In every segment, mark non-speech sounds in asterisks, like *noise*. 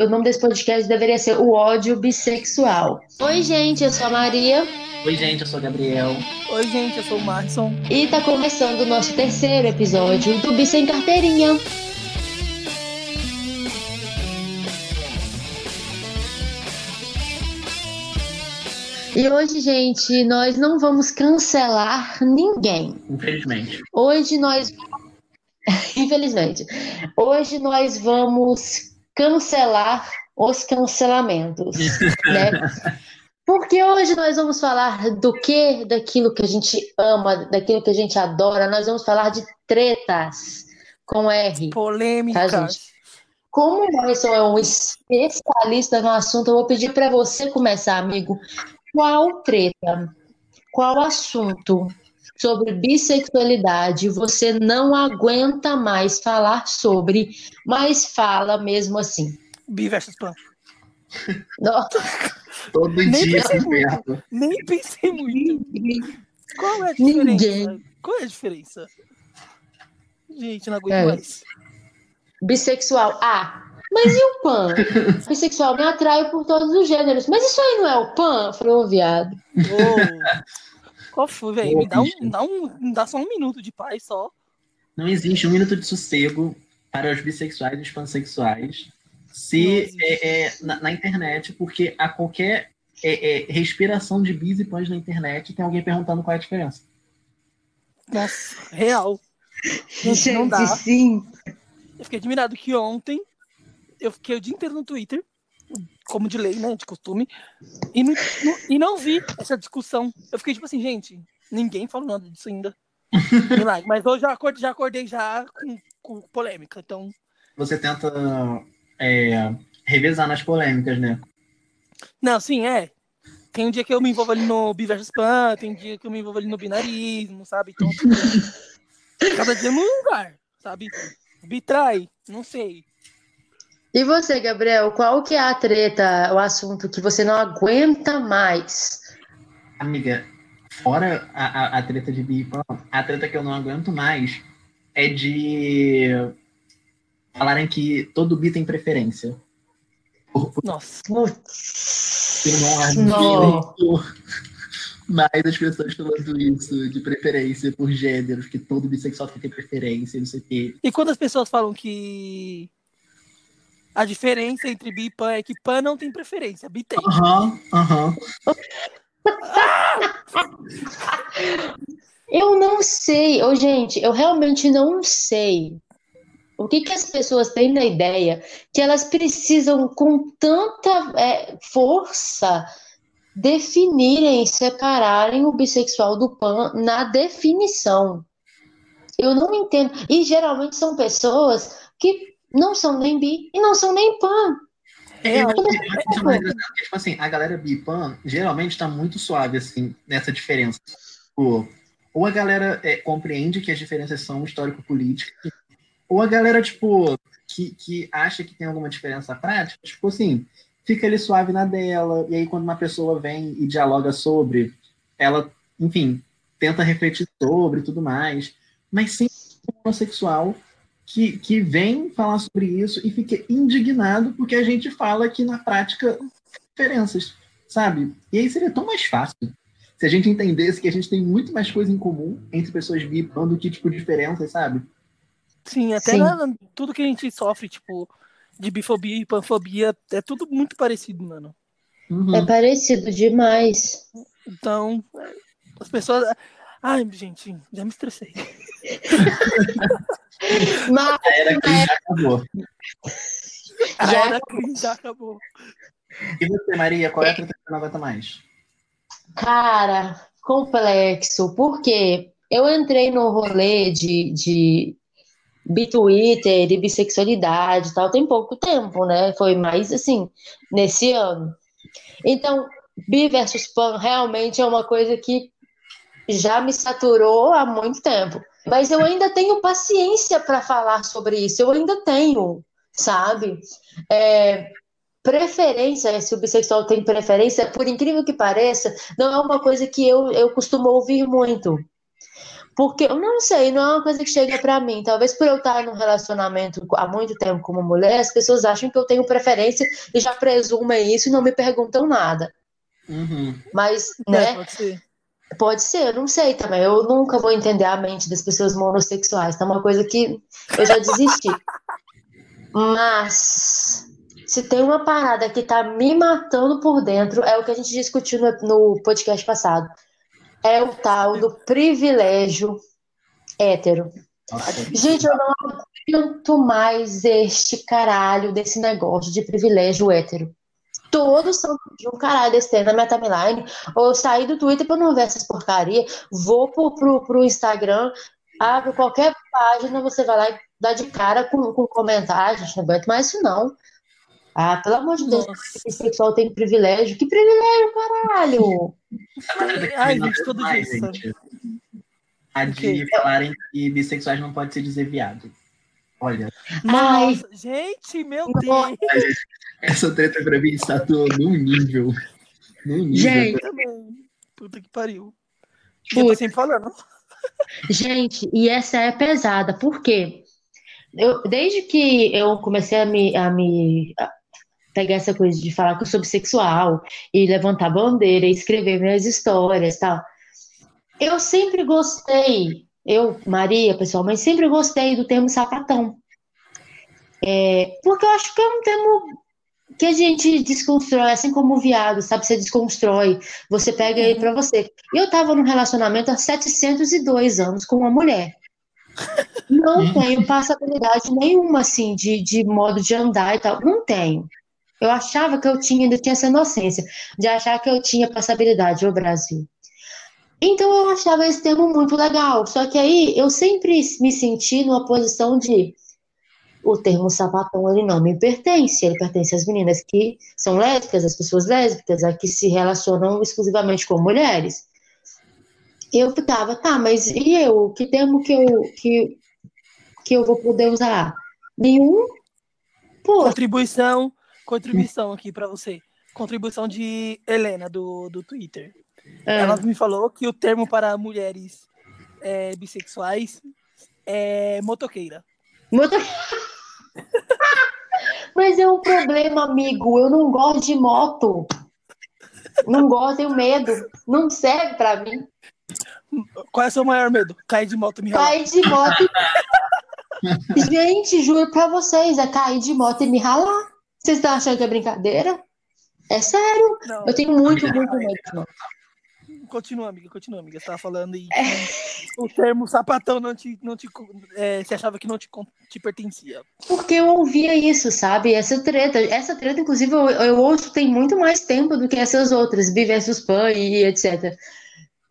o nome desse podcast deveria ser O Ódio Bissexual. Oi, gente, eu sou a Maria. Oi, gente, eu sou o Gabriel. Oi, gente, eu sou o Marson. E tá começando o nosso terceiro episódio do Bi Sem Carteirinha. E hoje, gente, nós não vamos cancelar ninguém. Infelizmente. Hoje nós. *laughs* Infelizmente. Hoje nós vamos cancelar os cancelamentos, né? *laughs* Porque hoje nós vamos falar do que, daquilo que a gente ama, daquilo que a gente adora. Nós vamos falar de tretas com R. Polêmicas. Tá? Como o Marison é um especialista no assunto, eu vou pedir para você começar, amigo. Qual treta, qual assunto sobre bissexualidade você não aguenta mais falar sobre, mas fala mesmo assim? Bi versus pan. Nossa. Todo Nem dia pensei muito. Nem pensei muito. Qual é a diferença? Ninguém. Qual é a diferença? Gente, não aguento É. mais. Bissexual. Ah, mas e o pan? *laughs* Bissexual me atrai por todos os gêneros. Mas isso aí não é o pan? Eu falei, ô viado. Ô, Qual foi, velho? Me dá, um, dá um, me dá só um minuto de paz só. Não existe um minuto de sossego para os bissexuais e os pansexuais se é, é, na, na internet, porque a qualquer é, é, respiração de bis e pães na internet tem alguém perguntando qual é a diferença. Nossa, real. Gente, não dá. sim. Eu fiquei admirado que ontem eu fiquei o dia inteiro no Twitter, como de lei, né, de costume, e não, não- e não vi essa discussão. Eu fiquei tipo assim, gente, ninguém falou nada disso ainda. *laughs* Milagre. Mas eu já acordei, já acordei já com, com polêmica, então... Você tenta é, revezar nas polêmicas, né? Não, sim, é. Tem um dia que eu me envolvo ali no bi versus pan, tem um dia que eu me envolvo ali no binarismo, sabe? Então, tipo, *laughs* cada dia num lugar, sabe? Bitrai, não sei. E você, Gabriel, qual que é a treta, o assunto que você não aguenta mais? Amiga, fora a, a, a treta de bi e pan, a treta que eu não aguento mais é de falarem que todo bi tem preferência. Nossa. Eu não Não. aguento mais as pessoas falando isso, de preferência por gêneros, que todo bissexual tem que ter preferência, não sei o quê. E quando as pessoas falam que a diferença entre bi e pan é que pan não tem preferência, bi tem. Aham, aham. *laughs* Eu não sei, ô, gente, eu realmente não sei o que, que as pessoas têm na ideia que elas precisam, com tanta é, força, definirem, separarem o bissexual do pan na definição. Eu não entendo. E geralmente são pessoas que não são nem bi e não são nem pan. É, engraçado, porque, tipo assim, a galera bi e pan geralmente tá muito suave, assim, nessa diferença. Tipo, ou a galera é, compreende que as diferenças são histórico-políticas, ou a galera, tipo, que, que acha que tem alguma diferença prática, tipo assim, fica ali suave na dela, e aí quando uma pessoa vem e dialoga sobre, ela, enfim, tenta refletir sobre e tudo mais, mas sempre um homossexual que, que vem falar sobre isso e fica indignado porque a gente fala que na prática diferenças, sabe? E aí seria tão mais fácil se a gente entendesse que a gente tem muito mais coisa em comum entre pessoas bi pan do que, tipo, diferenças, sabe? Sim, até Sim. na- tudo que a gente sofre, tipo, de bifobia e panfobia, é tudo muito parecido, mano. Uhum. É parecido demais. Então, as pessoas. Ai, gente, já me estressei. Mas era que já acabou. Já era cringe já acabou. E você, Maria, qual é a treta que você não aguenta mais? Cara, complexo, porque eu entrei no rolê de, de bi-Twitter e bissexualidade e tal, tem pouco tempo, né? Foi mais assim, nesse ano. Então, bi versus pan realmente é uma coisa que já me saturou há muito tempo. Mas eu ainda tenho paciência para falar sobre isso, eu ainda tenho, sabe? É, preferência, se o bissexual tem preferência, por incrível que pareça, não é uma coisa que eu, eu costumo ouvir muito. Porque eu não sei, não é uma coisa que chega pra mim. Talvez por eu estar num relacionamento há muito tempo como mulher, as pessoas acham que eu tenho preferência e já presumem isso e não me perguntam nada. Uhum. Mas, É, né? pode ser. Pode ser, eu não sei também. Eu nunca vou entender a mente das pessoas monossexuais. Tá uma coisa que eu já desisti. Mas se tem uma parada que tá me matando por dentro, é o que a gente discutiu no, no podcast passado. É o tal do privilégio hétero. Nossa, Gente, eu não aguento mais este caralho desse negócio de privilégio hétero. Todos são de um caralho desse tempo na minha timeline. Ou eu saí do Twitter pra não ver essas porcaria, vou pro, pro, pro Instagram, abro qualquer página, você vai lá e dá de cara com, com comentário. Gente, não aguento mais isso, não. Ah, pelo amor de Deus, Nossa. bissexual tem privilégio. Que privilégio, caralho! *laughs* Ai, gente, todo mais, dia. sabe? gente. A de O quê? falarem que bissexuais não pode se dizer viado. Olha, Ai, Nossa, gente, meu. Deus. Essa treta pra mim está num nível. Num nível. Gente, Também. Puta que pariu. Puta. Eu tô sempre falando. Gente, e essa é pesada, por quê? Eu, desde que eu comecei a me, a me a pegar essa coisa de falar que eu sou bissexual e levantar bandeira e escrever minhas histórias e tal, eu sempre gostei, eu, Maria, pessoalmente, sempre gostei do termo sapatão. É, porque eu acho que é um termo que a gente desconstrói, assim como o viado, sabe? Você desconstrói, você pega ele pra você. Eu tava num relacionamento há 702 anos com uma mulher. *laughs* Não tenho passabilidade nenhuma, assim, de, de modo de andar e tal. Não tenho. Eu achava que eu tinha, ainda tinha essa inocência, de achar que eu tinha passabilidade, o Brasil. Então eu achava esse termo muito legal. Só que aí eu sempre me senti numa posição de o termo sapatão ele não me pertence, ele pertence às meninas que são lésbicas, às pessoas lésbicas, a que se relacionam exclusivamente com mulheres. Eu ficava, tá, mas e eu? Que termo que eu, que, que eu vou poder usar? Nenhum? Pô, Contribuição, contribuição aqui pra você. Contribuição de Helena, do, do Twitter. é, Ela me falou que o termo para mulheres é, bissexuais é motoqueira. moto- Mas é um problema, amigo. Eu não gosto de moto. Não gosto, tenho medo. Não serve pra mim. Qual é o seu maior medo? Cair de moto e me ralar. Cair de moto. *laughs* Gente, juro pra vocês, é cair de moto e me ralar. Vocês estão achando que é brincadeira? É sério. Não, Eu tenho muito, muito medo de moto. Continua, amiga, continua, amiga. Você tava falando e que o termo sapatão não te. Não te é, você achava que não te, te pertencia. Porque eu ouvia isso, sabe? Essa treta. Essa treta, inclusive, eu, eu ouço tem muito mais tempo do que essas outras, Bi versus Pan e etc.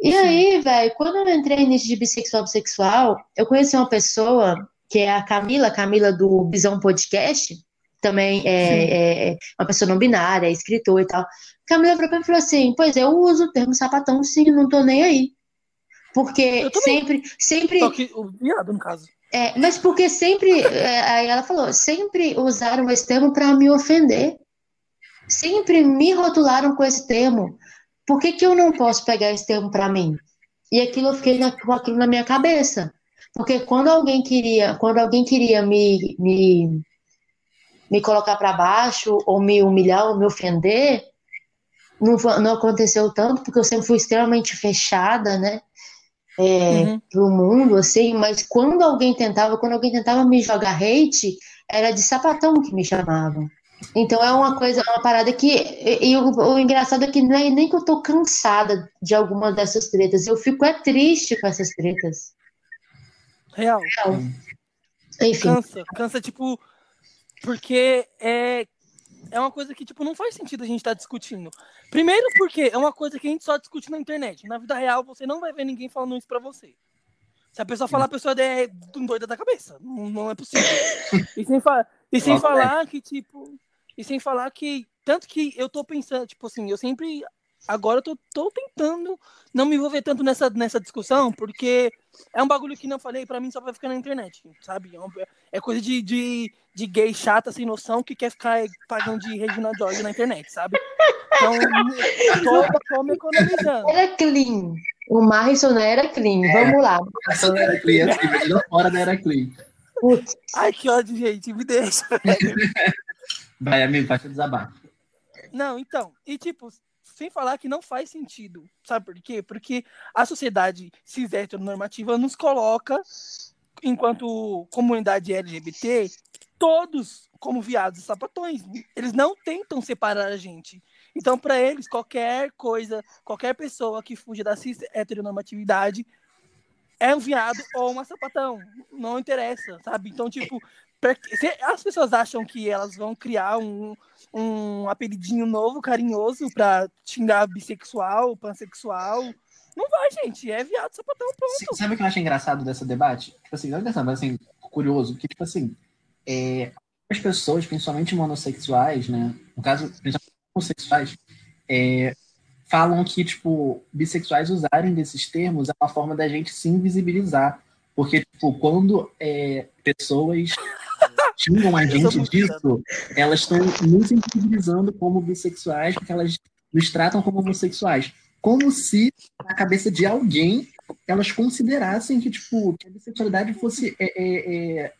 E Sim. aí, velho, quando eu entrei nisso de bissexual bissexual, eu conheci uma pessoa que é a Camila, Camila do Bisão Podcast, também é, é uma pessoa não binária, é escritora e tal. Camila virou pra mim e falou assim: Pois eu uso o termo sapatão, sim, não tô nem aí. Porque sempre, sempre. Só que o viado, no caso. É, mas porque sempre, é, aí ela falou, sempre usaram esse termo para me ofender. Sempre me rotularam com esse termo. Por que que eu não posso pegar esse termo para mim? E aquilo eu fiquei na- com aquilo na minha cabeça. Porque quando alguém queria, quando alguém queria me, me, me colocar para baixo, ou me humilhar, ou me ofender, não, não aconteceu tanto, porque eu sempre fui extremamente fechada, né? É, Uhum. pro mundo, assim, mas quando alguém tentava, quando alguém tentava me jogar hate, era de sapatão que me chamavam. Então é uma coisa, uma parada que. E, e o, o engraçado é que não é nem que eu tô cansada de alguma dessas tretas, eu fico é triste com essas tretas. Real. Enfim, Cansa. Cansa, tipo. Porque é. É uma coisa que, tipo, não faz sentido a gente estar discutindo. Primeiro porque é uma coisa que a gente só discute na internet. Na vida real, você não vai ver ninguém falando isso pra você. Se a pessoa falar, a pessoa é doida da cabeça. Não, não é possível. E sem, fa e sem Logo é. falar que, tipo. E sem falar que. Tanto que eu tô pensando, tipo assim, eu sempre. Agora eu tô, tô tentando não me envolver tanto nessa, nessa discussão, porque é um bagulho que não falei, pra mim só vai ficar na internet, sabe? É, é coisa de, de, de gay chata, sem noção, que quer ficar pagando de Regina George na internet, sabe? Então, tô, tô me economizando. era clean. O Marrison era clean. É, Vamos lá. Essa era clean, assim, mas fora da era clean. Putz. Ai, que ódio, gente. Me deixa. *laughs* Vai, amigo, faz o desabafo. Não, então. E, tipo, sem falar que não faz sentido. Sabe por quê? Porque a sociedade cis heteronormativa nos coloca, enquanto comunidade LGBT, todos como viados e sapatões. Eles não tentam separar a gente. Então, para eles, qualquer coisa, qualquer pessoa que fuja da cis heteronormatividade é um viado ou uma sapatão. Não interessa, sabe? Então, tipo, as pessoas acham que elas vão criar um, um apelidinho novo, carinhoso, pra xingar bissexual, pansexual. Não vai, gente. É viado, sapatão, pronto. Sabe o que eu acho engraçado desse debate? Tipo assim, não é engraçado, mas assim, curioso, que, tipo assim, é, as pessoas, principalmente monossexuais, né? No caso, principalmente homossexuais, é, falam que, tipo, bissexuais usarem desses termos é uma forma da gente se invisibilizar. Porque, tipo, quando é, pessoas *laughs* xingam a gente disso, elas estão nos invisibilizando como bissexuais, porque elas nos tratam como homossexuais. Como se, na cabeça de alguém, elas considerassem que, tipo, que a bissexualidade fosse é, é, é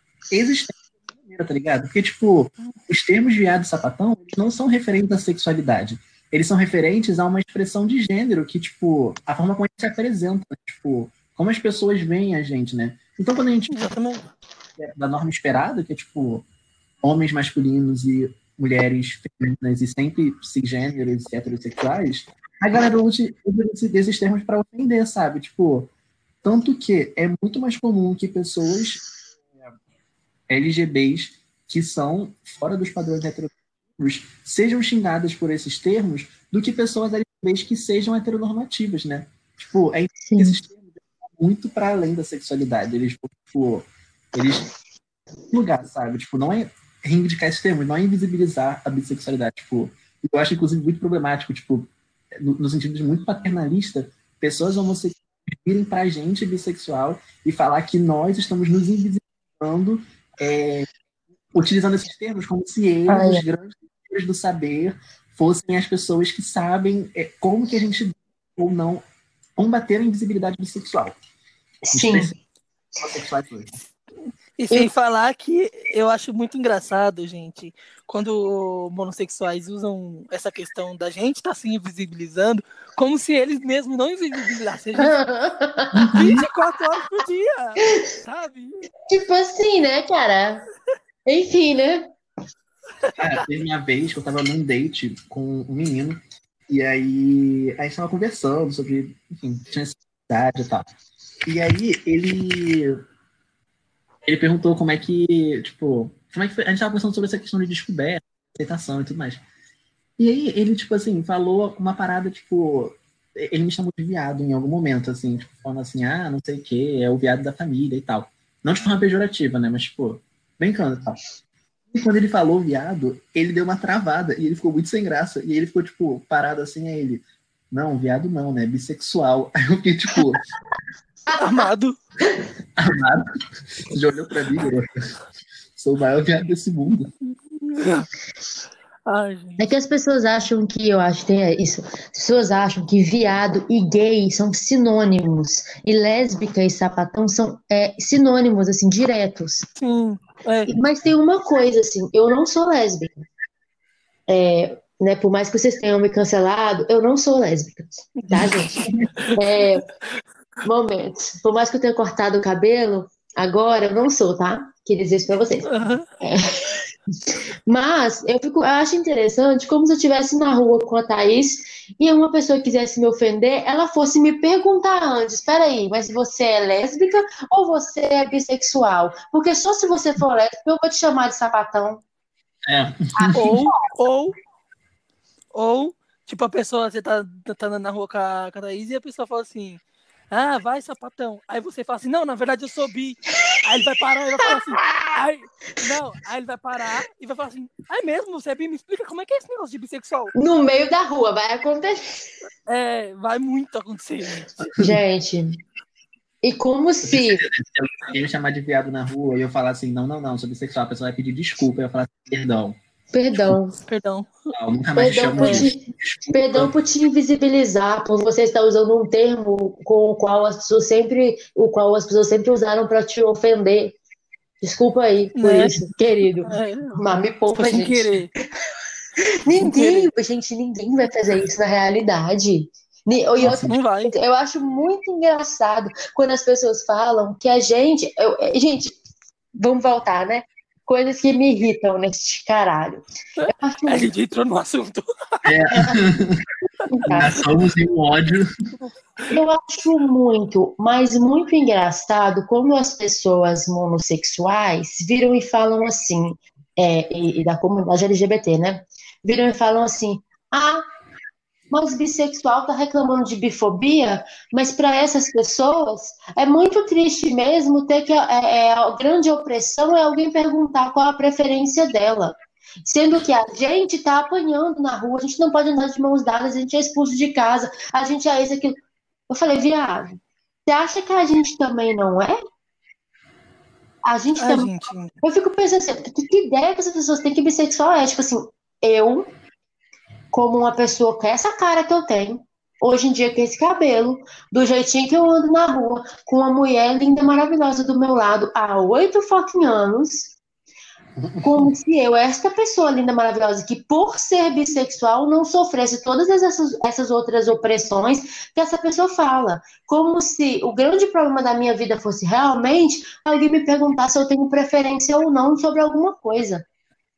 existente tá ligado? Porque, tipo, os termos viado e sapatão não são referentes à sexualidade. Eles são referentes a uma expressão de gênero que, tipo, a forma como a gente se apresenta, tipo, como as pessoas veem a gente, né? Então, quando a gente é da norma esperada, que é, tipo, homens masculinos e mulheres femininas e sempre cisgêneros e heterossexuais, a galera usa desses termos para ofender, sabe? Tipo, tanto que é muito mais comum que pessoas LGBs que são fora dos padrões heteronormativos sejam xingadas por esses termos do que pessoas LGBs que sejam heteronormativas, né? Tipo, é Sim. esses termos muito para além da sexualidade. Eles, tipo, eles lugar, sabe? Tipo, não é reivindicar esses termos, não é invisibilizar a bissexualidade. Tipo, eu acho, inclusive, muito problemático, tipo, no, no sentido de muito paternalista, pessoas homossexuais virem pra gente bissexual e falar que nós estamos nos invisibilizando é, utilizando esses termos como se eles, ah, é. os grandes do saber, fossem as pessoas que sabem é, como que a gente ou não combater a invisibilidade bissexual. Sim. E sem falar que eu acho muito engraçado, gente, quando monossexuais usam essa questão da gente estar tá se invisibilizando, como se eles mesmos não invisibilizassem 24 *laughs* horas por dia, sabe? Tipo assim, né, cara? Enfim, né? Cara, teve minha vez que eu tava num date com um menino, e aí a gente tava conversando sobre, enfim, tinha necessidade e tal. E aí ele ele perguntou como é que, tipo, como é que foi? A gente tava conversando sobre essa questão de descoberta, aceitação e tudo mais. E aí ele, tipo assim, falou uma parada, tipo, ele me chamou de viado em algum momento, assim, tipo, falando assim, ah, não sei o que, é o viado da família e tal. Não de forma pejorativa, né, mas, tipo, brincando e tal. E quando ele falou viado, ele deu uma travada e ele ficou muito sem graça. E ele ficou, tipo, parado assim, aí ele, não, viado não, né, bissexual. *laughs* Aí eu fiquei, tipo... Amado. *laughs* Amado. Você já olhou pra mim, garoto? Sou o maior viado desse mundo. *laughs* Ai, é que as pessoas acham que, eu acho que tem isso, as pessoas acham que viado e gay são sinônimos, e lésbica e sapatão são é, sinônimos, assim, diretos. Sim. É. Mas tem uma coisa, assim, eu não sou lésbica. É, né, por mais que vocês tenham me cancelado, eu não sou lésbica, tá, gente? *laughs* É, momentos. Por mais que eu tenha cortado o cabelo, agora eu não sou, tá? Queria dizer isso pra vocês. Uhum. É. *laughs* Mas eu, fico, eu acho interessante como se eu estivesse na rua com a Thaís e uma pessoa quisesse me ofender, ela fosse me perguntar antes: peraí, mas você é lésbica ou você é bissexual? Porque só se você for lésbica eu vou te chamar de sapatão. É. Ou, *laughs* ou, ou, tipo, a pessoa, você tá, tá andando na rua com a, com a Thaís e a pessoa fala assim: ah, vai, sapatão. Aí você fala assim, não, na verdade eu sou bi. Aí ele vai parar e vai falar assim, aí, não, aí ele vai parar e vai falar assim, ai é mesmo, você é bi? Me explica como é que é esse negócio de bissexual. No meio da rua, vai acontecer. É, vai muito acontecer. Gente, e como se. Se me chamar de viado na rua e eu falar assim, não, não, não, sou bissexual, a pessoa vai pedir desculpa, eu falar assim, perdão. Perdão. Perdão. Não, nunca mais Perdão por te, perdão por te invisibilizar, por você estar usando um termo com o qual as pessoas sempre, o qual as pessoas sempre usaram para te ofender. Desculpa aí por Né? isso, querido. É, Mas me poupa, gente. querer. *laughs* Ninguém, gente, ninguém vai fazer isso na realidade. Nossa, vai. Eu acho muito engraçado quando as pessoas falam que a gente. eu- gente, vamos voltar, né? Coisas que me irritam nesse caralho. Eu acho A gente entrou no assunto. *laughs* muito Já somos em um ódio. Eu acho muito, mas muito engraçado como as pessoas monossexuais viram e falam assim, é, e, e da comunidade LGBT, né? Viram e falam assim: ah, mas bissexual tá reclamando de bifobia, mas para essas pessoas é muito triste mesmo ter que é, é, a grande opressão é alguém perguntar qual a preferência dela. Sendo que a gente tá apanhando na rua, a gente não pode andar de mãos dadas, a gente é expulso de casa, a gente é isso, aquilo. Eu falei, viado, você acha que a gente também não é? A gente Ai, também. gente. Eu fico pensando assim, que, que ideia que essas pessoas têm que bissexual é? Tipo assim, eu, como uma pessoa com essa cara que eu tenho, hoje em dia com esse cabelo, do jeitinho que eu ando na rua, com uma mulher linda, maravilhosa do meu lado há oito fucking anos, como se eu, esta pessoa linda, maravilhosa, que por ser bissexual não sofresse todas essas, essas outras opressões que essa pessoa fala. Como se o grande problema da minha vida fosse realmente alguém me perguntar se eu tenho preferência ou não sobre alguma coisa.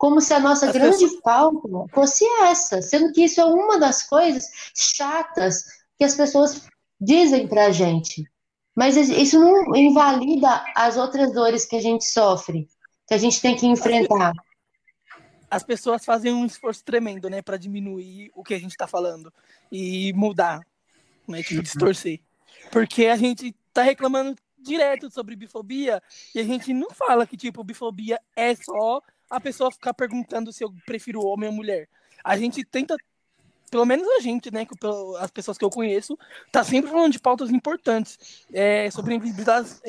Como se a nossa As grande falta fosse essa, sendo que isso é uma das coisas chatas que as pessoas dizem pra gente. Mas isso não invalida as outras dores que a gente sofre, que a gente tem que enfrentar. As pessoas fazem um esforço tremendo, né, para diminuir o que a gente tá falando e mudar, né, tipo, distorcer. Porque a gente tá reclamando direto sobre bifobia e a gente não fala que, tipo, bifobia é só a pessoa ficar perguntando se eu prefiro homem ou mulher. A gente tenta, pelo menos a gente, né, que as pessoas que eu conheço, tá sempre falando de pautas importantes é, sobre invisibiliza-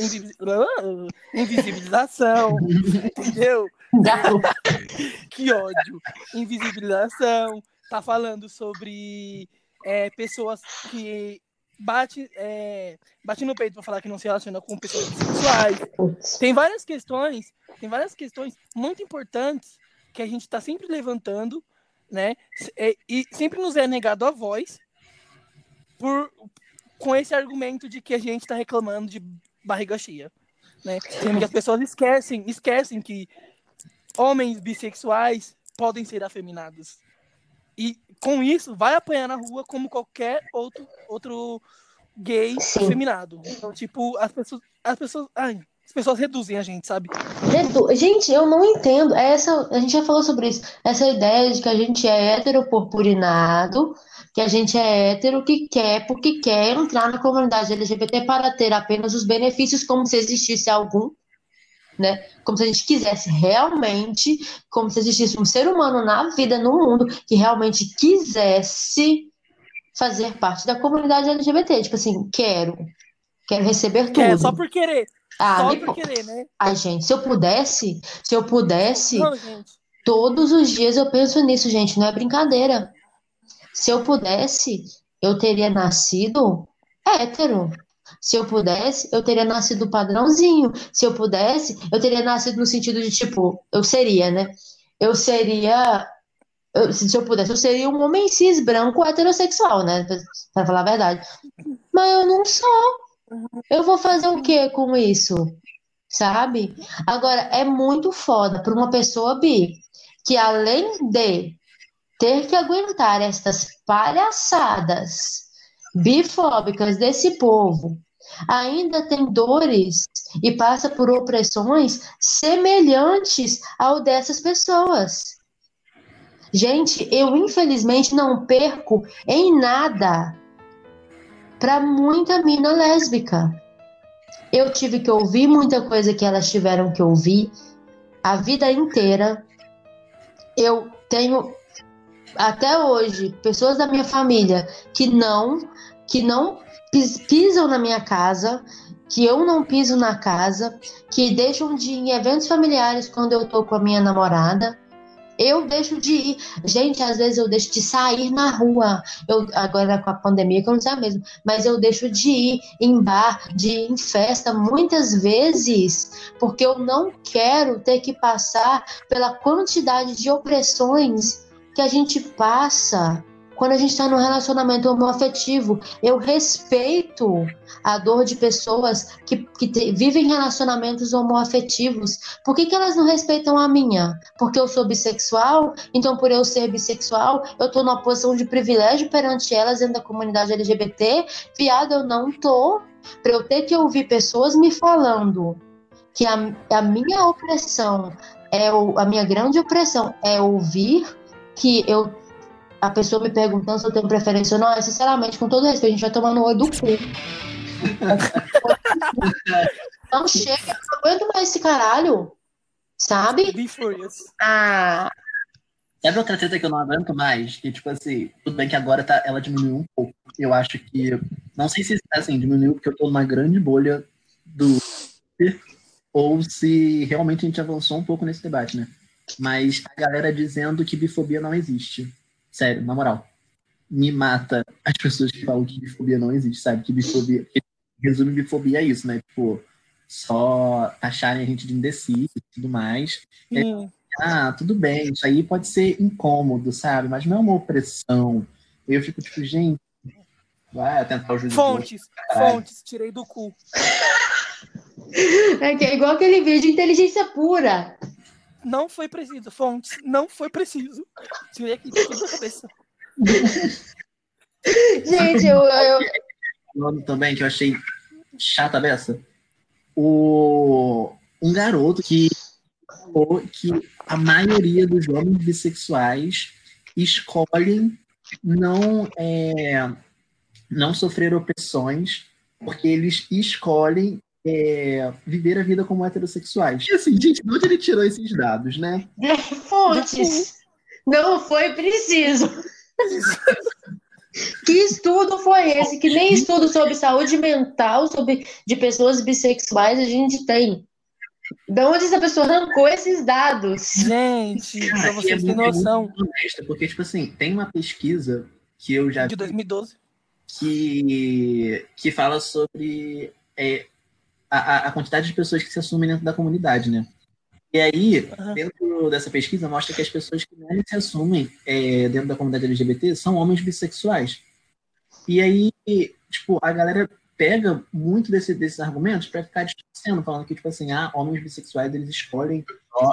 ah, invisibilização, *laughs* entendeu? *laughs* Que ódio. Invisibilização. Tá falando sobre é, pessoas que bate, é, bate no peito pra falar que não se relaciona com pessoas bissexuais. Putz. Tem várias questões, tem várias questões muito importantes que a gente está sempre levantando, né? E, e sempre nos é negado a voz por com esse argumento de que a gente está reclamando de barriga cheia, né? Sendo que as pessoas esquecem, esquecem que homens bissexuais podem ser afeminados. E com isso vai apanhar na rua como qualquer outro outro gay Sim. afeminado. Então, tipo, as pessoas as pessoas, ai, as pessoas reduzem a gente, sabe? Redu- Gente, eu não entendo. É Essa, a gente já falou sobre isso. Essa ideia de que a gente é heteropurpurinado, que a gente é hétero que quer, porque quer entrar na comunidade LGBT para ter apenas os benefícios, como se existisse algum, né? Como se a gente quisesse realmente, como se existisse um ser humano na vida, no mundo, que realmente quisesse fazer parte da comunidade LGBT. Tipo assim, quero. Quero receber tudo. É, só por querer. Ah, só me por po- querer, né? Ai, gente, se eu pudesse, se eu pudesse, Não, todos os dias eu penso nisso, gente, não é brincadeira. Se eu pudesse, eu teria nascido hétero. Se eu pudesse, eu teria nascido padrãozinho. Se eu pudesse, eu teria nascido no sentido de tipo, eu seria, né? Eu seria. eu- se eu pudesse, eu seria um homem cis branco heterossexual, né? Pra- falar a verdade. Mas eu não sou. Eu vou fazer o que com isso? Sabe? Agora, é muito foda para uma pessoa bi que, além de ter que aguentar estas palhaçadas bifóbicas desse povo, ainda tem dores e passa por opressões semelhantes ao dessas pessoas. Gente, eu infelizmente não perco em nada para muita mina lésbica. Eu tive que ouvir muita coisa que elas tiveram que ouvir a vida inteira. Eu tenho até hoje pessoas da minha família que não que não pis- pisam na minha casa, que eu não piso na casa, que deixam de ir em eventos familiares quando eu tô com a minha namorada. eu deixo de ir. Gente, às vezes eu deixo de sair na rua. Eu, agora com a pandemia, que eu não sei mesmo, mas eu deixo de ir em bar, de ir em festa, muitas vezes, porque eu não quero ter que passar pela quantidade de opressões que a gente passa quando a gente está num relacionamento homoafetivo. Eu respeito a dor de pessoas que, que te, vivem relacionamentos homoafetivos. Por que, que elas não respeitam a minha? Porque eu sou bissexual? Então, por eu ser bissexual, eu estou numa posição de privilégio perante elas dentro da comunidade LGBT? Viado, eu não tô. Para eu ter que ouvir pessoas me falando que a, a minha opressão, é o, a minha grande opressão é ouvir que eu a pessoa me perguntando se eu tenho preferência ou não, é sinceramente, com todo respeito, a gente vai tomar no olho do cu. *laughs* não chega, eu não aguento mais esse caralho. Sabe? Ah. Sabe outra treta que eu não aguento mais? Que, tipo assim, tudo bem que agora tá, ela diminuiu um pouco. Eu acho que. Não sei se assim, diminuiu porque eu tô numa grande bolha do. Ou se realmente a gente avançou um pouco nesse debate, né? Mas a galera dizendo que bifobia não existe. Sério, na moral. Me mata as pessoas que falam que bifobia não existe, sabe? Que bifobia. Que resume bifobia é isso, né? Tipo, só acharem a gente de indeciso e tudo mais. É, ah, tudo bem, isso aí pode ser incômodo, sabe? Mas não é uma opressão. Eu fico tipo, gente, vai tentar o. Fontes, fontes, tirei do cu. *laughs* É, que é igual aquele vídeo de inteligência pura não foi preciso. Fontes, não foi preciso. Tirei aqui da cabeça. *laughs* Gente, eu, eu... Nome também que eu achei chata dessa. O um garoto que falou que a maioria dos homens bissexuais escolhem não é, não sofrer opressões porque eles escolhem é, viver a vida como heterossexuais. E assim, gente, de onde ele tirou esses dados, né? Fontes. Não foi preciso. *laughs* que estudo foi esse? Que nem estudo sobre saúde mental sobre, de pessoas bissexuais a gente tem. De onde essa pessoa arrancou esses dados? Gente, pra vocês é terem noção. Honesta, porque, tipo assim, tem uma pesquisa que eu já. De 2012. Que, que fala sobre é, a, a quantidade de pessoas que se assumem dentro da comunidade, né? E aí, uhum. dentro dessa pesquisa, mostra que as pessoas que mais se assumem é, dentro da comunidade LGBT são homens bissexuais. E aí, tipo, a galera pega muito desse, desses argumentos para ficar distorcendo, falando que, tipo assim, ah, homens bissexuais, eles escolhem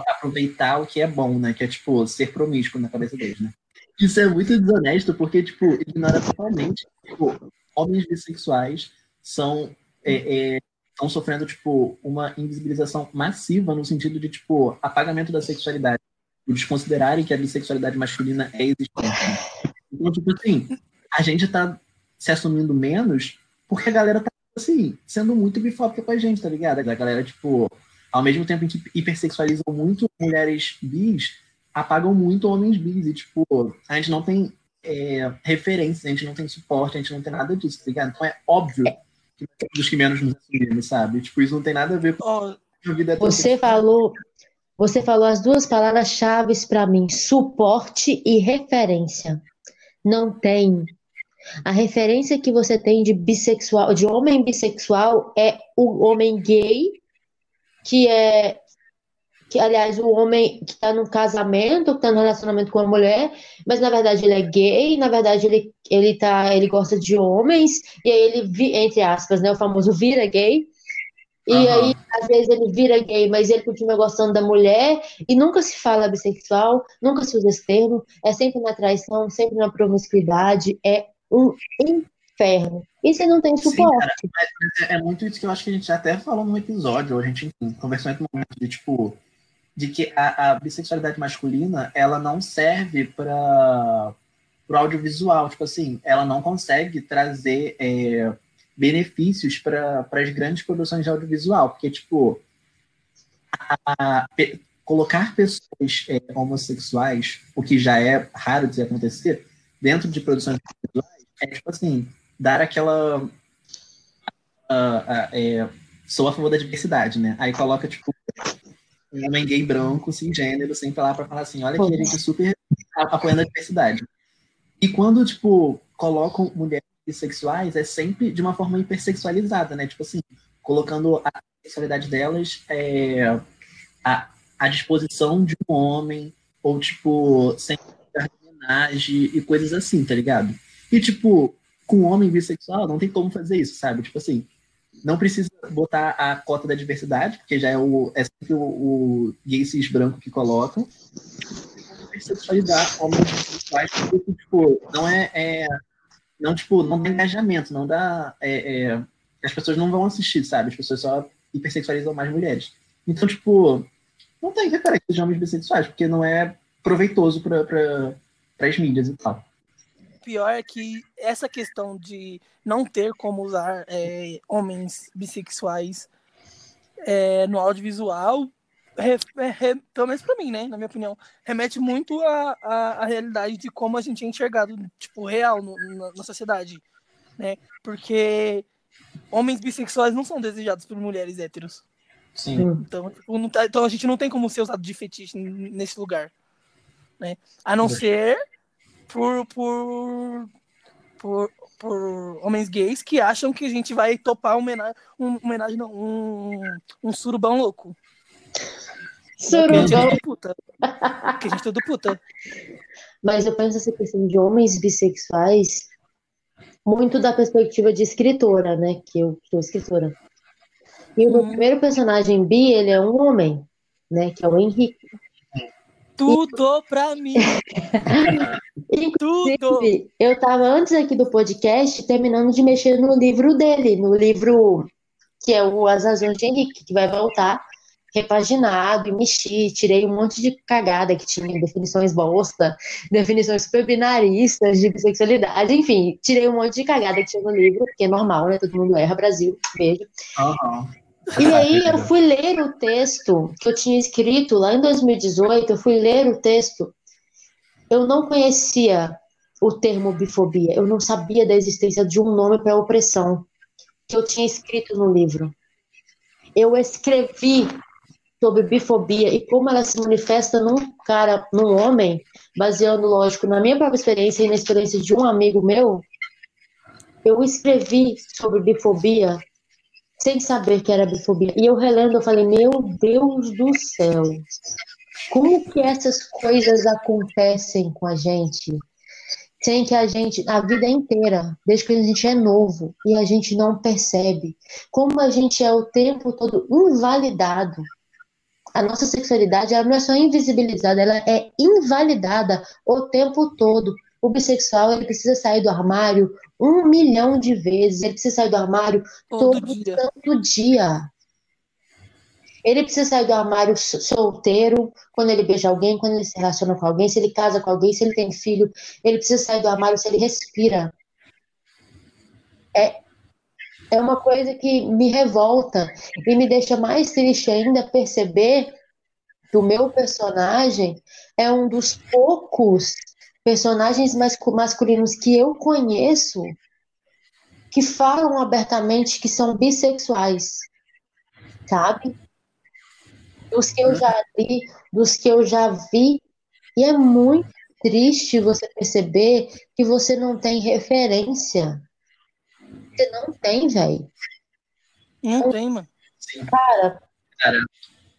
aproveitar o que é bom, né? Que é, tipo, ser promíscuo na cabeça deles, né? Isso é muito desonesto, porque, tipo, ignora totalmente, tipo, homens bissexuais são é, é, estão sofrendo, tipo, uma invisibilização massiva no sentido de, tipo, apagamento da sexualidade. De desconsiderarem que a bissexualidade masculina é existente. Então, tipo assim, a gente tá se assumindo menos porque a galera tá, assim, sendo muito bifóbica com a gente, tá ligado? A galera, tipo, ao mesmo tempo em que hipersexualizam muito mulheres bis, apagam muito homens bis. E, tipo, a gente não tem é, referência, a gente não tem suporte, a gente não tem nada disso, tá ligado? Então é óbvio dos que menos nos assumimos, sabe? Tipo, isso não tem nada a ver com oh, a vida. Você falou, você falou as duas palavras-chave para mim: suporte e referência. Não tem. A referência que você tem de bissexual, de homem bissexual, é o homem gay, que é que aliás o homem que está no casamento, que está no relacionamento com a mulher, mas na verdade ele é gay, na verdade ele ele tá, ele gosta de homens e aí ele entre aspas, né, o famoso vira gay. E uhum. aí às vezes ele vira gay, mas ele continua gostando da mulher e nunca se fala bissexual, nunca se usa esse termo, é sempre na traição, sempre na promiscuidade, é um inferno. E você não tem suporte. Sim, cara, é, é, muito isso que eu acho que a gente até falou no episódio, a gente conversou em um momento de tipo de que a, a bissexualidade masculina ela não serve para o audiovisual, tipo assim, ela não consegue trazer é, benefícios para as grandes produções de audiovisual, porque tipo a, a, colocar pessoas é, homossexuais, o que já é raro de acontecer, dentro de produções audiovisuais, é tipo assim, dar aquela é, sou a favor da diversidade, né? Aí coloca, tipo, um homem gay branco, cisgênero, sempre lá para falar assim, olha que ele é super apoiando a diversidade. E quando, tipo, colocam mulheres bissexuais, é sempre de uma forma hipersexualizada, né? Tipo assim, colocando a sexualidade delas é, à, à disposição de um homem, ou, tipo, sem homenagem e coisas assim, tá ligado? E, tipo, com um homem bissexual não tem como fazer isso, sabe? Tipo assim, não precisa botar a cota da diversidade, porque já é, o, é sempre o, o gay cis branco que colocam. Sexualizar homens bissexuais, porque, tipo, não é, é, não, tipo, não dá engajamento, não dá. É, é, as pessoas não vão assistir, sabe? As pessoas só hipersexualizam mais mulheres. Então, tipo, não tem referência de homens bissexuais, porque não é proveitoso para as mídias e tal pior é que essa questão de não ter como usar é, homens bissexuais é, no audiovisual, re, re, pelo menos para mim, né, na minha opinião, remete muito à, à, à, realidade de como a gente é enxergado, tipo, real no, na, na sociedade, né? Porque homens bissexuais não são desejados por mulheres héteros. Sim. Então, tipo, tá, então a gente não tem como ser usado de fetiche nesse lugar. Né? A não ser por, por, por, por homens gays que acham que a gente vai topar uma homenagem, um, homenagem não, um, um surubão louco. Surubão. Porque a gente é tudo puta. Mas eu penso essa questão de homens bissexuais muito da perspectiva de escritora, né? Que eu sou escritora. E o meu hum. primeiro personagem bi, ele é um homem, né? Que é o Henrique. Tudo pra mim. *laughs* Tudo. Eu tava antes aqui do podcast terminando de mexer no livro dele, no livro que é o As Razões de Henrique, que vai voltar repaginado e mexi, tirei um monte de cagada que tinha, definições bosta, definições super binaristas de bissexualidade, enfim, tirei um monte de cagada que tinha no livro, que é normal, né? Todo mundo erra, Brasil, beijo. Uhum. E aí eu fui ler o texto que eu tinha escrito lá em 2018, eu fui ler o texto. Eu não conhecia o termo bifobia, eu não sabia da existência de um nome para opressão que eu tinha escrito no livro. Eu escrevi sobre bifobia e como ela se manifesta num cara, num homem, baseando, lógico, na minha própria experiência e na experiência de um amigo meu. Eu escrevi sobre bifobia sem saber que era bifobia. E eu relendo, eu falei, meu Deus do céu, como que essas coisas acontecem com a gente? Sem que a gente, a vida inteira, desde que a gente é novo, e a gente não percebe. Como a gente é o tempo todo invalidado. A nossa sexualidade, ela não é só invisibilizada, ela é invalidada o tempo todo. O bissexual, ele precisa sair do armário um milhão de vezes. Ele precisa sair do armário todo, todo dia. santo dia. Ele precisa sair do armário solteiro, quando ele beija alguém, quando ele se relaciona com alguém, se ele casa com alguém, se ele tem filho. Ele precisa sair do armário se ele respira. É, é uma coisa que me revolta e me deixa mais triste ainda perceber que o meu personagem é um dos poucos personagens masculinos que eu conheço que falam abertamente que são bissexuais, sabe? Dos que eu já li, dos que eu já vi, e é muito triste você perceber que você não tem referência. Você não tem, velho. Não tem, mano. Sim. Cara, Cara,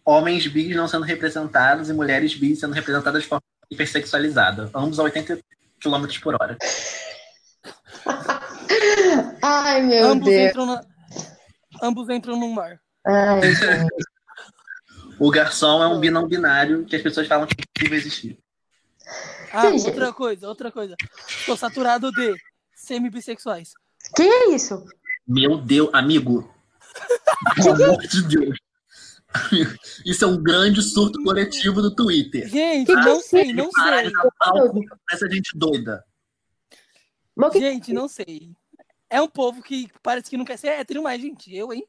homens bis não sendo representados e mulheres bis sendo representadas de forma hipersexualizada, ambos a 80 km por hora. *laughs* Ai, meu ambos Deus. Entram na... Ambos entram num mar. Ai, *laughs* o garçom é um binão binário que as pessoas falam que é possível existir. Ah, outra coisa, outra coisa. Estou saturado de semi-bissexuais. Que é isso? Meu Deus, amigo. *laughs* Pelo amor de Deus. Isso é um grande surto coletivo do Twitter. Gente, não sei, não sei. Essa gente doida. Gente, não sei. É um povo que parece que não quer ser hétero mais, gente. Eu, hein?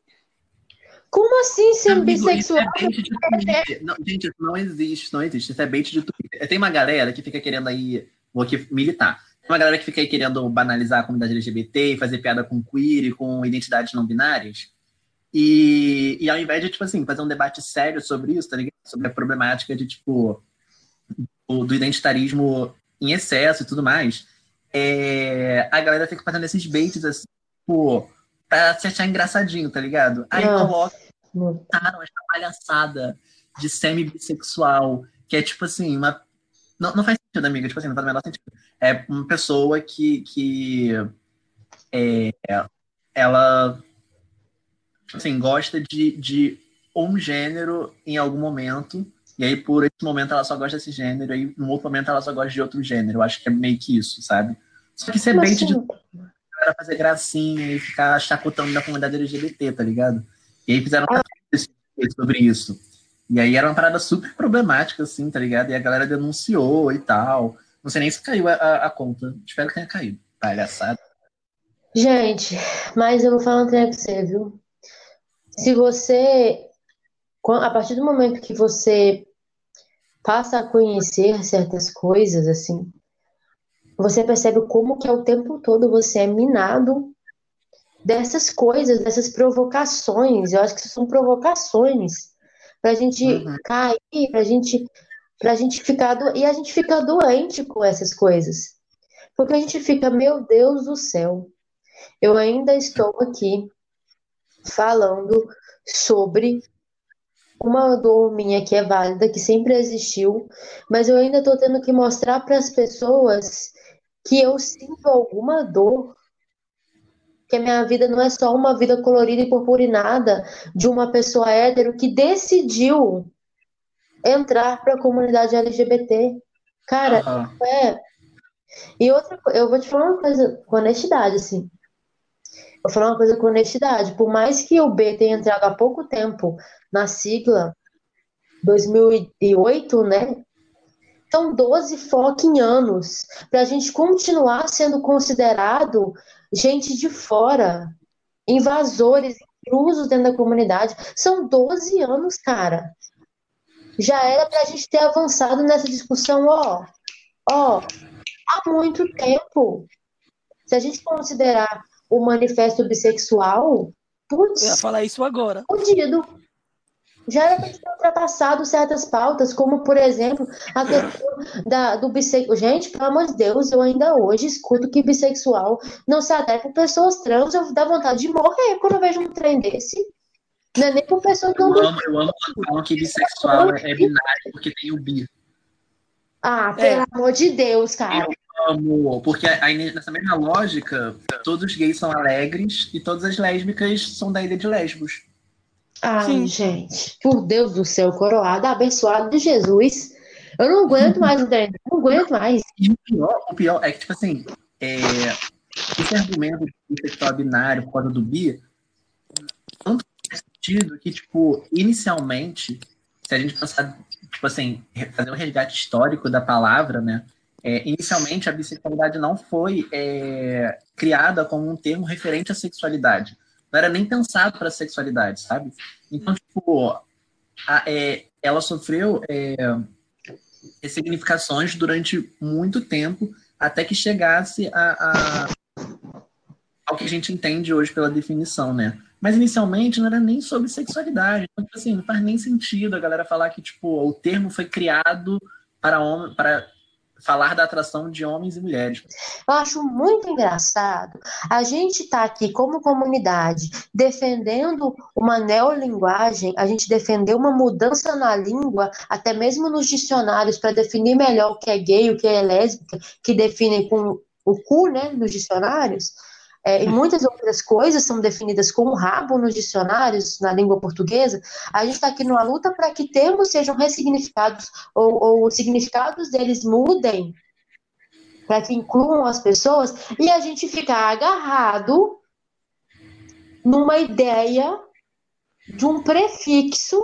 Como assim ser Amigo, bissexual? É não, gente, não existe, não existe. Isso é bait de Twitter. Tem uma galera que fica querendo aí, vou aqui militar. Tem uma galera que fica aí querendo banalizar a comunidade LGBT, fazer piada com queer e com identidades não binárias. E, e ao invés de, tipo assim, fazer um debate sério sobre isso, tá ligado? Sobre a problemática de, tipo, do identitarismo em excesso e tudo mais, é, a galera fica fazendo esses baits, assim, tipo, pra se achar engraçadinho, tá ligado? Aí Não. coloca botaram essa palhaçada de semi-bissexual, que é tipo assim, uma. Não, não faz sentido, amiga, tipo assim, não faz o menor sentido. É uma pessoa que. que é, ela assim, gosta de, de um gênero em algum momento, e aí por esse momento ela só gosta desse gênero, e no outro momento ela só gosta de outro gênero. Eu acho que é meio que isso, sabe? Só que isso é bait de assim? pra fazer gracinha e ficar chacotando da comunidade LGBT, tá ligado? E aí fizeram Ah. sobre isso. E aí era uma parada super problemática, assim, tá ligado? E a galera denunciou e tal. Não sei nem se caiu a, a- a conta. Espero que tenha caído. Palhaçada. Gente, mas eu vou falar um trem pra você, viu? Se você, a partir do momento que você passa a conhecer certas coisas, assim, você percebe como que ao tempo todo você é minado dessas coisas, dessas provocações. Eu acho que são provocações pra gente Uhum. cair, pra gente, pra gente ficar do... e a gente fica doente com essas coisas. Porque a gente fica, meu Deus do céu. Eu ainda estou aqui falando sobre uma dor minha que é válida, que sempre existiu, mas eu ainda estou tendo que mostrar para as pessoas que eu sinto alguma dor, que a minha vida não é só uma vida colorida e purpurinada de uma pessoa hétero que decidiu entrar para a comunidade LGBT. Cara, é. E outra coisa, eu vou te falar uma coisa com honestidade, assim. Vou falar uma coisa com honestidade. Por mais que o B tenha entrado há pouco tempo na sigla, 2008, né? São 12 fucking anos para a gente continuar sendo considerado gente de fora, invasores, intrusos dentro da comunidade. São 12 anos, cara. Já era para a gente ter avançado nessa discussão, ó. Ó, há muito tempo. Se a gente considerar o manifesto bissexual, Eu ia putz, falar isso agora. fudido. Já era para ter ultrapassado certas pautas, como, por exemplo, a questão da, do bissexual. Gente, pelo amor de Deus, eu ainda hoje escuto que bissexual não se adequa com pessoas trans. Eu dá vontade de morrer quando eu vejo um trem desse. Não é nem com pessoas que Eu não. amo, eu amo quando falam que bissexual é, é binário porque tem o bi. Ah, pelo É. amor de Deus, cara. Amo, porque aí nessa mesma lógica, todos os gays são alegres e todas as lésbicas são da ilha de Lesbos. Ai, Sim. gente, por Deus do céu, coroado, abençoado de Jesus. Eu não aguento mais o trem, não aguento mais. E o pior, o pior é que, tipo assim, é, esse argumento de bissexual binário por causa do bi, tanto faz sentido que, tipo, inicialmente, se a gente pensar, tipo assim, fazer um resgate histórico da palavra, né? é, inicialmente a bissexualidade não foi é, criada como um termo referente à sexualidade. Não era nem pensado para sexualidade, sabe? Então, tipo, a- é, ela sofreu é, significações durante muito tempo até que chegasse a, a- ao que a gente entende hoje pela definição, né? Mas inicialmente não era nem sobre sexualidade. Então, tipo assim, não faz nem sentido a galera falar que tipo, o termo foi criado para, homem, para falar da atração de homens e mulheres. Eu acho muito engraçado a gente estar aqui como comunidade defendendo uma neolinguagem, a gente defender uma mudança na língua, até mesmo nos dicionários, para definir melhor o que é gay, o que é lésbica, que definem com o cu, né, nos dicionários. É, e muitas outras coisas são definidas com o rabo nos dicionários, na língua portuguesa. A gente está aqui numa luta para que termos sejam ressignificados ou, ou os significados deles mudem para que incluam as pessoas e a gente fica agarrado numa ideia de um prefixo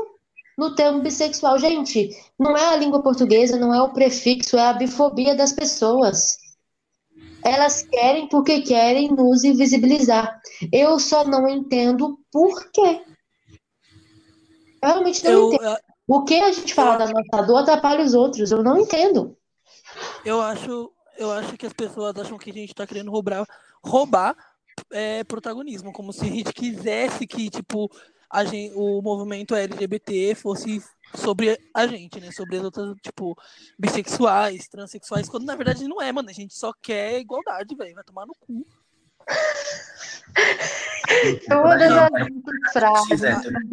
no termo bissexual. Gente, não é a língua portuguesa, não é o prefixo, é a bifobia das pessoas. Elas querem porque querem nos invisibilizar. Eu só não entendo por quê. Eu realmente não Eu, entendo. O que a gente fala da nossa dor atrapalha os outros. Eu não entendo. eu acho, eu acho que as pessoas acham que a gente tá querendo roubar, roubar é, protagonismo, como se a gente quisesse que, tipo, a gente, o movimento LGBT fosse sobre a gente, né? Sobre as outras, tipo, bissexuais, transexuais, quando na verdade não é, mano. A gente só quer igualdade, velho. Vai tomar no cu. Todas as frases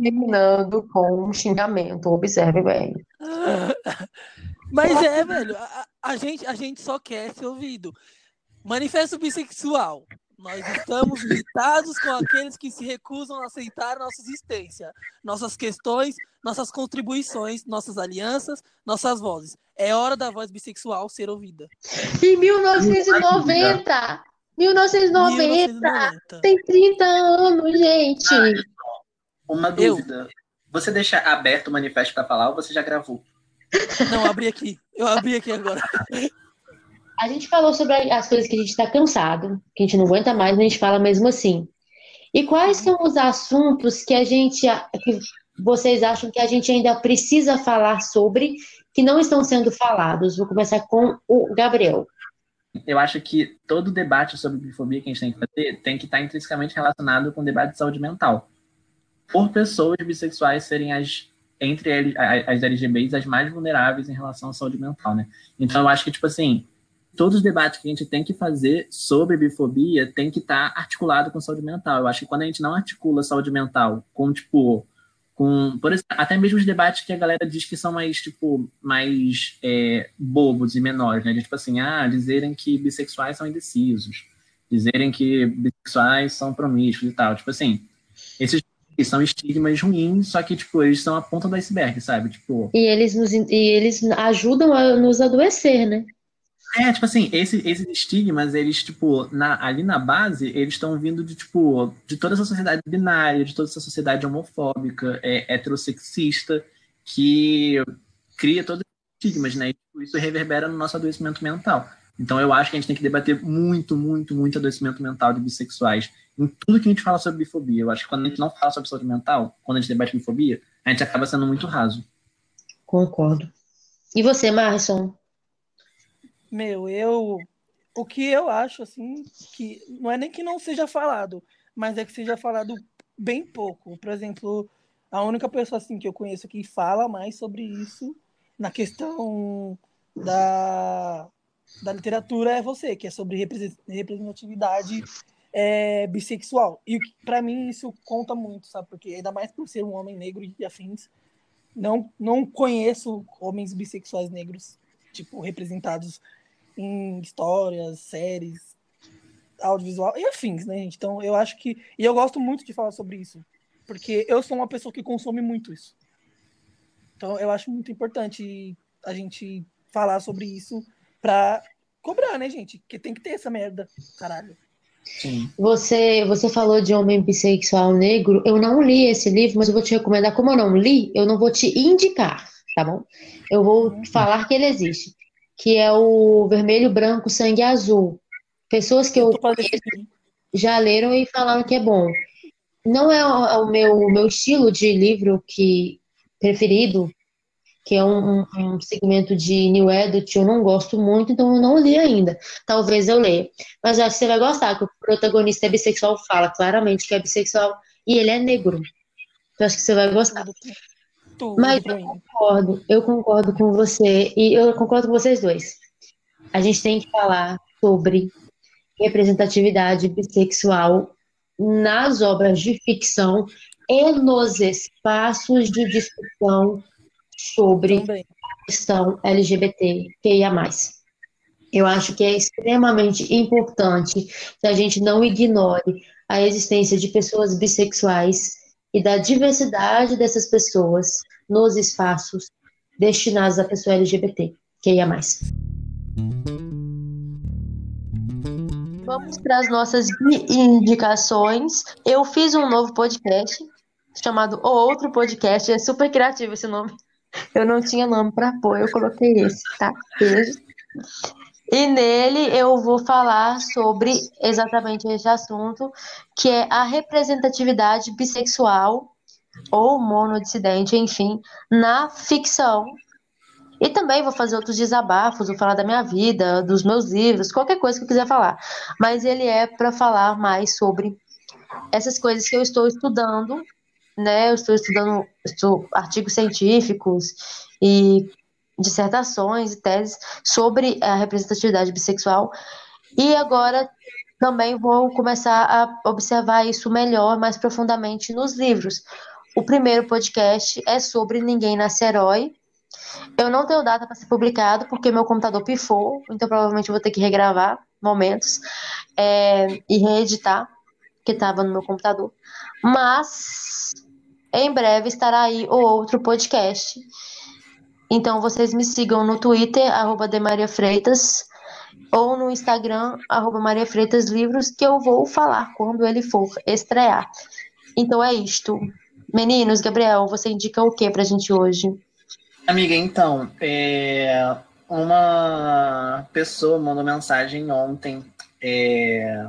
terminando com um xingamento, observe bem. *laughs* Mas é, velho, a, a, gente, a gente só quer ser ouvido. Manifesto bissexual. Nós estamos irritados com aqueles que se recusam a aceitar nossa existência, nossas questões, nossas contribuições, nossas alianças, nossas vozes. É hora da voz bissexual ser ouvida. Em 1990! 1990! 1990. Tem 30 anos, gente! Ah, uma dúvida. Eu... Você deixa aberto o manifesto para falar ou você já gravou? Não, abri aqui. Eu abri aqui agora. *laughs* A gente falou sobre as coisas que a gente está cansado, que a gente não aguenta mais, mas a gente fala mesmo assim. E quais são os assuntos que a gente, que vocês acham que a gente ainda precisa falar sobre, que não estão sendo falados? Vou começar com o Gabriel. Eu acho que todo debate sobre bifobia que a gente tem que fazer tem que estar intrinsecamente relacionado com o debate de saúde mental. Por pessoas bissexuais serem as entre as LGBTs as mais vulneráveis em relação à saúde mental, né? Então eu acho que tipo assim, todos os debates que a gente tem que fazer sobre bifobia tem que estar tá articulado com saúde mental. Eu acho que quando a gente não articula saúde mental com, tipo, com, por exemplo, até mesmo os debates que a galera diz que são mais, tipo, mais é, bobos e menores, né? Tipo assim, ah, dizerem que bissexuais são indecisos, dizerem que bissexuais são promíscuos e tal. Tipo assim, esses são estigmas ruins, só que, tipo, eles são a ponta do iceberg, sabe? Tipo... E eles, nos, e eles ajudam a nos adoecer, né? É, tipo assim, esse, esses estigmas, eles, tipo, na, ali na base, eles estão vindo de, tipo, de toda essa sociedade binária, de toda essa sociedade homofóbica, é, heterossexista, que cria todos os estigmas, né? E tipo, isso reverbera no nosso adoecimento mental. Então, eu acho que a gente tem que debater muito, muito, muito adoecimento mental de bissexuais em tudo que a gente fala sobre bifobia. Eu acho que quando a gente não fala sobre saúde mental, quando a gente debate bifobia, a gente acaba sendo muito raso. Concordo. E você, Marson? Meu, eu. O que eu acho, assim, que não é nem que não seja falado, mas é que seja falado bem pouco. Por exemplo, a única pessoa assim que eu conheço que fala mais sobre isso na questão da, da literatura é você, que é sobre representatividade é, bissexual. E para mim isso conta muito, sabe? Porque ainda mais por ser um homem negro e afins, não, não conheço homens bissexuais negros, tipo, representados em histórias, séries, audiovisual e afins, né, gente? Então, eu acho que. E eu gosto muito de falar sobre isso, porque eu sou uma pessoa que consome muito isso. Então, eu acho muito importante a gente falar sobre isso pra cobrar, né, gente? Porque tem que ter essa merda, caralho. Sim. Você, você falou de homem bissexual negro. Eu não li esse livro, mas eu vou te recomendar. Como eu não li, eu não vou te indicar, tá bom? Eu vou uhum. falar que ele existe que é o Vermelho, Branco, Sangue Azul. Pessoas que eu, conheço já leram e falaram que é bom. Não é o, o meu, o meu estilo de livro que preferido, que é um, um, segmento de New Adult, eu não gosto muito, então eu não li ainda. Talvez eu leia. Mas acho que você vai gostar, que o protagonista é bissexual, fala claramente que é bissexual e ele é negro. Então acho que você vai gostar. Tudo Mas eu concordo, eu concordo com você e eu concordo com vocês dois. A gente tem que falar sobre representatividade bissexual nas obras de ficção e nos espaços de discussão sobre Também. a questão LGBTQIA+. Eu acho que é extremamente importante que a gente não ignore a existência de pessoas bissexuais e da diversidade dessas pessoas nos espaços destinados à pessoa LGBT, que ia mais. Vamos para as nossas indicações. Eu fiz um novo podcast chamado O Outro Podcast. É super criativo esse nome. Eu não tinha nome para pôr, eu coloquei esse, tá? Beijo. E nele eu vou falar sobre exatamente esse assunto, que é a representatividade bissexual ou monodissidente, enfim, na ficção. E também vou fazer outros desabafos, vou falar da minha vida, dos meus livros, qualquer coisa que eu quiser falar. Mas ele é para falar mais sobre essas coisas que eu estou estudando né? Eu estou estudando estou, artigos científicos e dissertações e teses sobre a representatividade bissexual. E agora também vou começar a observar isso melhor, mais profundamente nos livros. O primeiro podcast é sobre Ninguém Nasce Herói. Eu não tenho data para ser publicado, porque meu computador pifou, então provavelmente eu vou ter que regravar momentos é, e reeditar, que estava no meu computador. Mas em breve estará aí o outro podcast. Então vocês me sigam no Twitter, arroba Freitas, ou no Instagram, arroba Maria Freitas Livros, que eu vou falar quando ele for estrear. Então é isto. Meninos, Gabriel, você indica o que pra gente hoje? Amiga, então, é... uma pessoa mandou mensagem ontem é...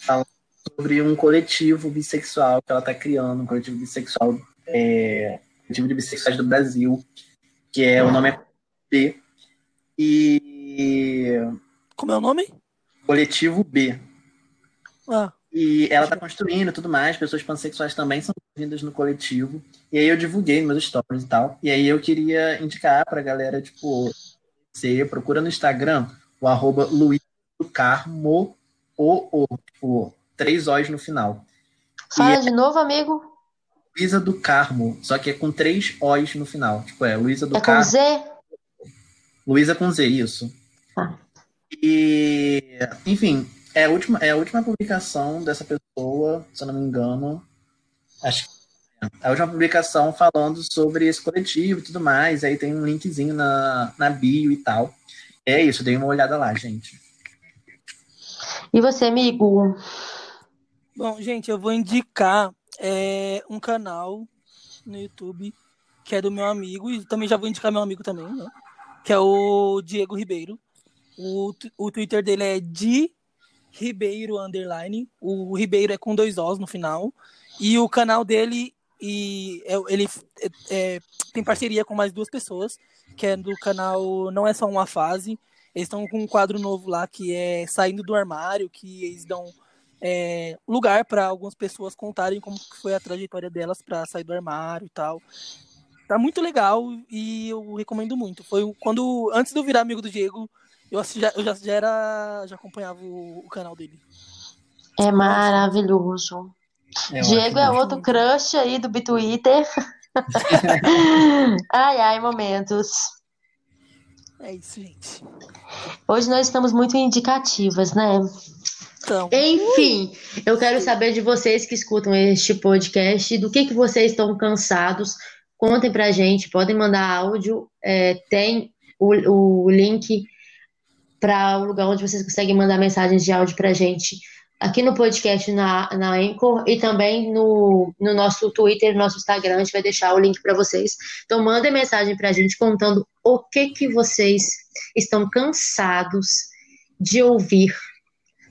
falando sobre um coletivo bissexual que ela está criando, um coletivo bissexual, é... coletivo de bissexuais do Brasil, que é o nome é B. E. Como é o nome? Coletivo B. Ah. E ela tá construindo tudo mais, pessoas pansexuais também são vindas no coletivo. E aí eu divulguei meus stories e tal. E aí eu queria indicar pra galera, tipo, você procura no Instagram o arroba Luiz do Carmo, o, o, tipo, três O's no final. Fala e de é... novo, amigo. Luísa do Carmo, só que é com três O's no final. Tipo, é Luísa do é Carmo. Com Z? Luísa com Z, isso. Ah. E, enfim, é a, última, é a última publicação dessa pessoa, se eu não me engano. Acho que é a última publicação falando sobre esse coletivo e tudo mais. Aí tem um linkzinho na, na bio e tal. É isso, dei uma olhada lá, gente. E você, amigo? Bom, gente, eu vou indicar é, um canal no YouTube que é do meu amigo, e também já vou indicar meu amigo também, né? Que é o Diego Ribeiro. O, o Twitter dele é de Ribeiro Underline. O Ribeiro é com dois Os no final. E o canal dele e é, ele é, é, tem parceria com mais duas pessoas, que é do canal Não É Só Uma Fase. Eles estão com um quadro novo lá que é Saindo do Armário, que eles dão é, lugar para algumas pessoas contarem como foi a trajetória delas para sair do armário e tal. Tá muito legal e eu recomendo muito. Foi quando antes de eu virar amigo do Diego, eu, já, eu já, já, era, já acompanhava o, o canal dele. É maravilhoso. É Diego é outro crush aí do Twitter. *laughs* ai, ai, momentos. É isso, gente. Hoje nós estamos muito indicativas, né? Então. Enfim, eu quero saber de vocês que escutam este podcast, do que, que vocês estão cansados. Contem pra gente, podem mandar áudio. É, tem o, o link para o lugar onde vocês conseguem mandar mensagens de áudio para gente aqui no podcast na, na Anchor e também no, no nosso Twitter, no nosso Instagram, a gente vai deixar o link para vocês. Então mandem mensagem para a gente contando o que que vocês estão cansados de ouvir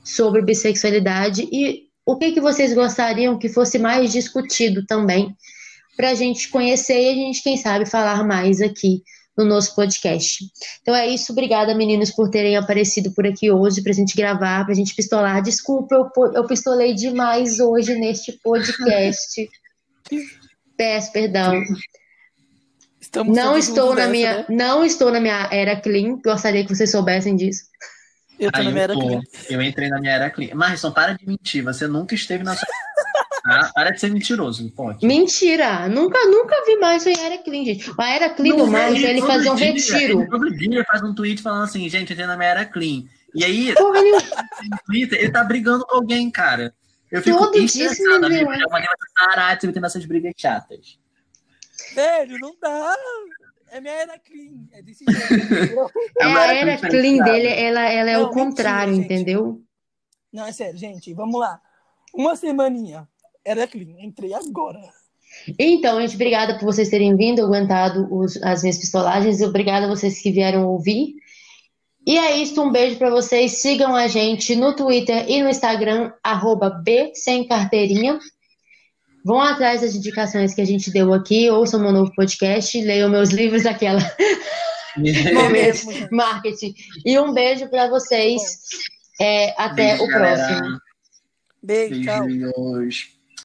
sobre bissexualidade e o que que vocês gostariam que fosse mais discutido também para a gente conhecer e a gente, quem sabe, falar mais aqui no nosso podcast. Então é isso, obrigada meninos por terem aparecido por aqui hoje para a gente gravar, para a gente pistolar. Desculpa, eu, eu pistolei demais hoje neste podcast. *laughs* Peço perdão. Estamos não estou na minha, né? não estou na minha era clean. Gostaria que vocês soubessem disso. Eu tô ah, na minha era clean. Eu entrei na minha era clean. Marison, para de mentir. Você nunca esteve na sua *laughs* Para de ser mentiroso, pode. Mentira! Nunca, nunca vi mais o Era Clean, gente. O Era Clean do Márcio, ele fazia um dia, retiro. Ele, todo dia ele faz um tweet falando assim, gente, eu na minha Era Clean. E aí, Porra, ele... Twitter, ele tá brigando com alguém, cara. Eu fico Todo estressada, amigo. É uma parar de se meter nessas brigas chatas. Velho, não dá. É minha era clean. É desse jeito. *laughs* É, a era clean dele, ela, ela é não, o contrário, mentira, entendeu? Não, é sério, gente. Vamos lá. Uma semaninha era clean. Entrei agora. Então, gente, obrigada por vocês terem vindo, aguentado os, as minhas pistolagens. Obrigada a vocês que vieram ouvir. E é isso, um beijo para vocês. Sigam a gente no Twitter e no Instagram, arroba B sem carteirinha. Vão atrás das indicações que a gente deu aqui, ouçam meu novo podcast, leiam meus livros daquela *laughs* momento marketing. E um beijo para vocês. É, até beijo, o próximo. Beijo, tchau.